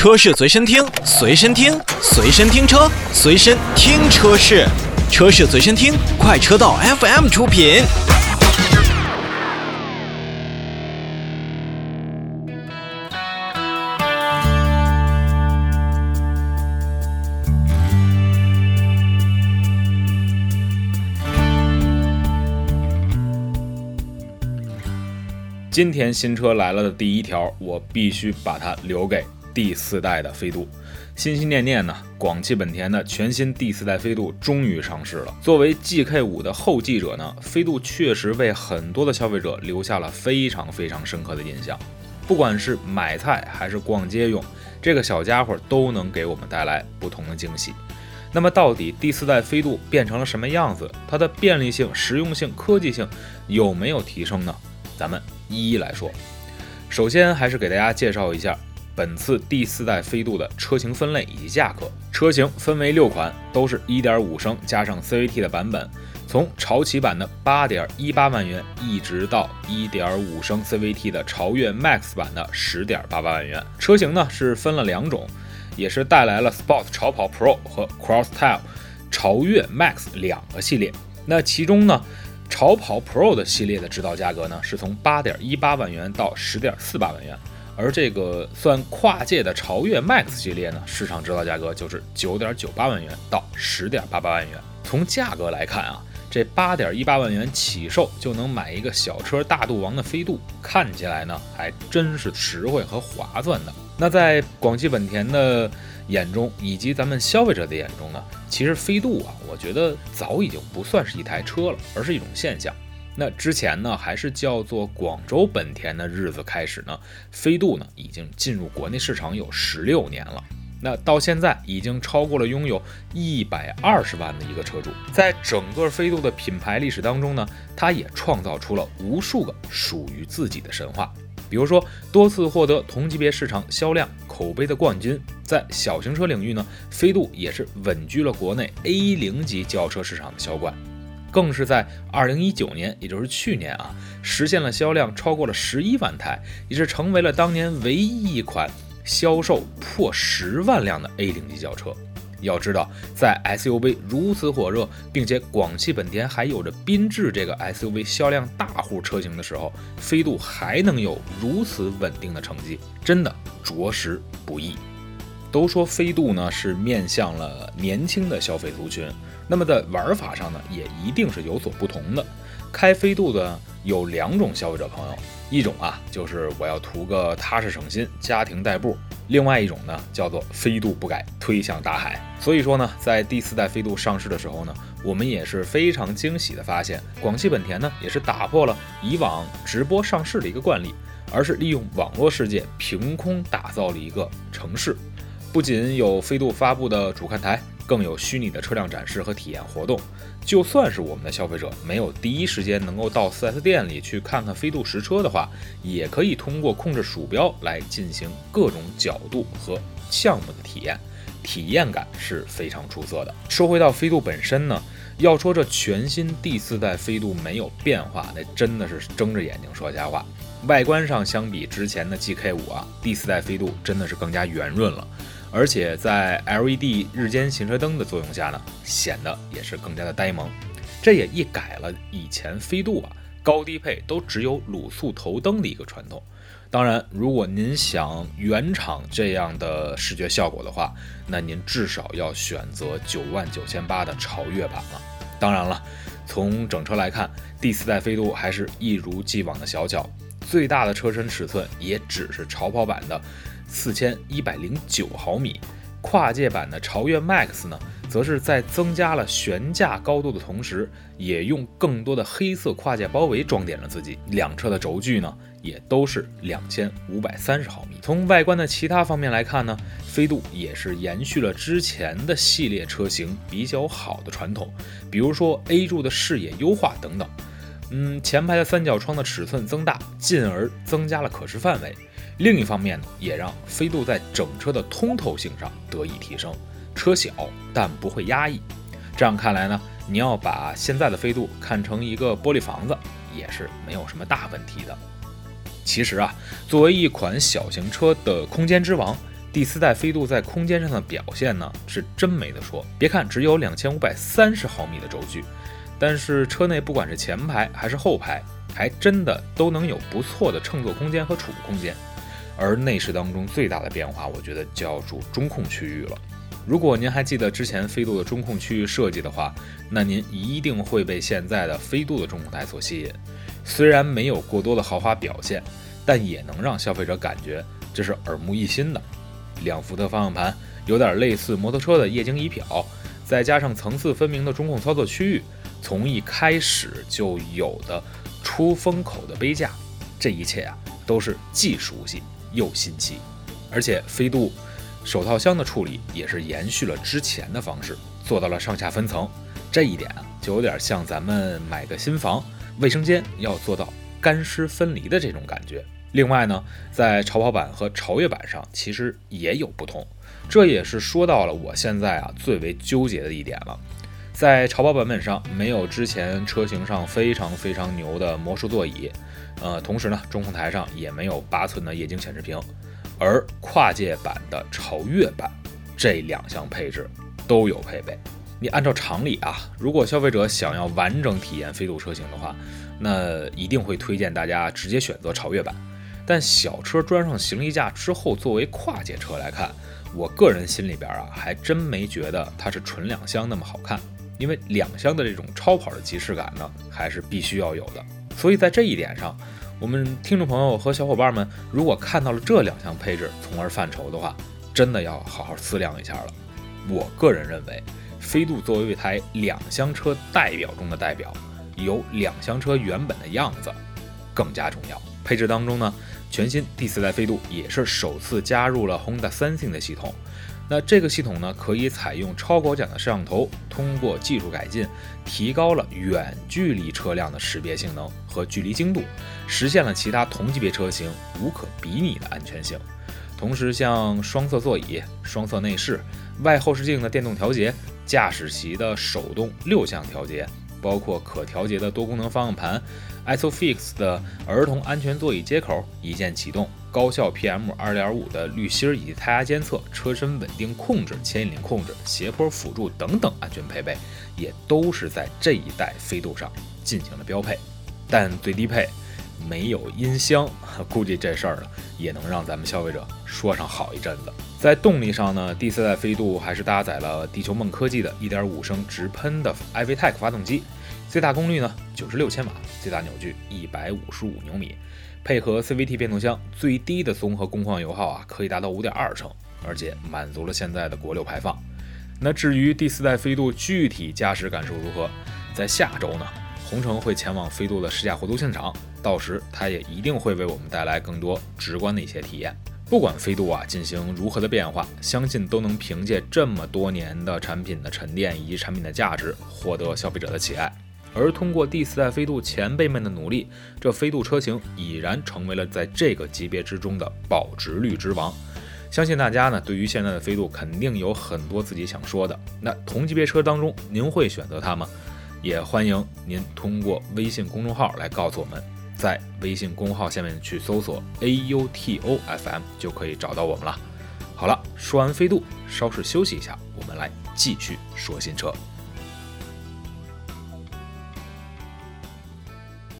车市随身听，随身听，随身听车，随身听车市，车市随身听，快车道 FM 出品。今天新车来了的第一条，我必须把它留给第四代的飞度。心心念念呢，广汽本田的全新第四代飞度终于上市了。作为 GK5 的后继者呢，飞度确实为很多的消费者留下了非常非常深刻的印象。不管是买菜还是逛街用，这个小家伙都能给我们带来不同的惊喜。那么到底第四代飞度变成了什么样子？它的便利性、实用性、科技性有没有提升呢？咱们。一一来说，首先还是给大家介绍一下本次第四代飞度的车型分类以及价格。车型分为六款，都是1.5升加上 CVT 的版本，从潮起版的8.18万元，一直到1.5升 CVT 的潮越 Max 版的10.88万元。车型呢是分了两种，也是带来了 Sport 潮跑 Pro 和 Crosstyle 潮越 Max 两个系列。那其中呢？潮跑 Pro 的系列的指导价格呢，是从八点一八万元到十点四八万元，而这个算跨界的潮越 Max 系列呢，市场指导价格就是九点九八万元到十点八八万元。从价格来看啊，这八点一八万元起售就能买一个小车大度王的飞度，看起来呢还真是实惠和划算的。那在广汽本田的。眼中以及咱们消费者的眼中呢，其实飞度啊，我觉得早已经不算是一台车了，而是一种现象。那之前呢，还是叫做广州本田的日子开始呢，飞度呢已经进入国内市场有十六年了。那到现在已经超过了拥有一百二十万的一个车主，在整个飞度的品牌历史当中呢，它也创造出了无数个属于自己的神话。比如说，多次获得同级别市场销量口碑的冠军，在小型车领域呢，飞度也是稳居了国内 A 零级轿车市场的销冠，更是在二零一九年，也就是去年啊，实现了销量超过了十一万台，也是成为了当年唯一一款销售破十万辆的 A 零级轿车。要知道，在 SUV 如此火热，并且广汽本田还有着缤智这个 SUV 销量大户车型的时候，飞度还能有如此稳定的成绩，真的着实不易。都说飞度呢是面向了年轻的消费族群，那么在玩法上呢也一定是有所不同的。开飞度的有两种消费者朋友，一种啊就是我要图个踏实省心，家庭代步。另外一种呢，叫做飞度不改，推向大海。所以说呢，在第四代飞度上市的时候呢，我们也是非常惊喜的发现，广汽本田呢也是打破了以往直播上市的一个惯例，而是利用网络世界凭空打造了一个城市，不仅有飞度发布的主看台。更有虚拟的车辆展示和体验活动，就算是我们的消费者没有第一时间能够到 4S 店里去看看飞度实车的话，也可以通过控制鼠标来进行各种角度和项目的体验，体验感是非常出色的。说回到飞度本身呢，要说这全新第四代飞度没有变化，那真的是睁着眼睛说瞎话。外观上相比之前的 GK5 啊，第四代飞度真的是更加圆润了。而且在 LED 日间行车灯的作用下呢，显得也是更加的呆萌。这也一改了以前飞度啊高低配都只有卤素头灯的一个传统。当然，如果您想原厂这样的视觉效果的话，那您至少要选择九万九千八的潮越版了。当然了，从整车来看，第四代飞度还是一如既往的小巧，最大的车身尺寸也只是潮跑版的。四千一百零九毫米，跨界版的潮越 Max 呢，则是在增加了悬架高度的同时，也用更多的黑色跨界包围装点了自己。两车的轴距呢，也都是两千五百三十毫米。从外观的其他方面来看呢，飞度也是延续了之前的系列车型比较好的传统，比如说 A 柱的视野优化等等。嗯，前排的三角窗的尺寸增大，进而增加了可视范围。另一方面呢，也让飞度在整车的通透性上得以提升。车小但不会压抑，这样看来呢，你要把现在的飞度看成一个玻璃房子，也是没有什么大问题的。其实啊，作为一款小型车的空间之王，第四代飞度在空间上的表现呢，是真没得说。别看只有两千五百三十毫米的轴距，但是车内不管是前排还是后排，还真的都能有不错的乘坐空间和储物空间。而内饰当中最大的变化，我觉得就要数中控区域了。如果您还记得之前飞度的中控区域设计的话，那您一定会被现在的飞度的中控台所吸引。虽然没有过多的豪华表现，但也能让消费者感觉这是耳目一新的。两幅的方向盘有点类似摩托车的液晶仪表，再加上层次分明的中控操作区域，从一开始就有的出风口的杯架，这一切啊都是既熟悉又新奇。而且飞度手套箱的处理也是延续了之前的方式，做到了上下分层，这一点啊就有点像咱们买个新房，卫生间要做到干湿分离的这种感觉。另外呢，在超跑版和超越版上其实也有不同，这也是说到了我现在啊最为纠结的一点了。在超跑版本上没有之前车型上非常非常牛的魔术座椅，呃，同时呢中控台上也没有八寸的液晶显示屏，而跨界版的超越版这两项配置都有配备。你按照常理啊，如果消费者想要完整体验飞度车型的话，那一定会推荐大家直接选择超越版。但小车装上行李架之后，作为跨界车来看，我个人心里边啊，还真没觉得它是纯两厢那么好看。因为两厢的这种超跑的即视感呢，还是必须要有的。所以在这一点上，我们听众朋友和小伙伴们，如果看到了这两项配置，从而犯愁的话，真的要好好思量一下了。我个人认为，飞度作为一台两厢车代表中的代表，有两厢车原本的样子更加重要。配置当中呢？全新第四代飞度也是首次加入了 Honda Sensing 的系统。那这个系统呢，可以采用超广角的摄像头，通过技术改进，提高了远距离车辆的识别性能和距离精度，实现了其他同级别车型无可比拟的安全性。同时，像双色座椅、双色内饰、外后视镜的电动调节、驾驶席的手动六项调节。包括可调节的多功能方向盘，ISOFIX 的儿童安全座椅接口一键启动，高效 PM 二点五的滤芯以及胎压监测、车身稳定控制、牵引力控制、斜坡辅助等等安全配备，也都是在这一代飞度上进行了标配。但最低配没有音箱，估计这事儿呢也能让咱们消费者说上好一阵子。在动力上呢，第四代飞度还是搭载了地球梦科技的1.5升直喷的 iVTEC 发动机，最大功率呢96千瓦，最大扭矩155牛米，配合 CVT 变速箱，最低的综合工况油耗啊可以达到5.2升，而且满足了现在的国六排放。那至于第四代飞度具体驾驶感受如何，在下周呢，红城会前往飞度的试驾活动现场，到时它也一定会为我们带来更多直观的一些体验。不管飞度啊进行如何的变化，相信都能凭借这么多年的产品的沉淀以及产品的价值，获得消费者的喜爱。而通过第四代飞度前辈们的努力，这飞度车型已然成为了在这个级别之中的保值率之王。相信大家呢，对于现在的飞度肯定有很多自己想说的。那同级别车当中，您会选择它吗？也欢迎您通过微信公众号来告诉我们。在微信公号下面去搜索 A U T O F M 就可以找到我们了。好了，说完飞度，稍事休息一下，我们来继续说新车。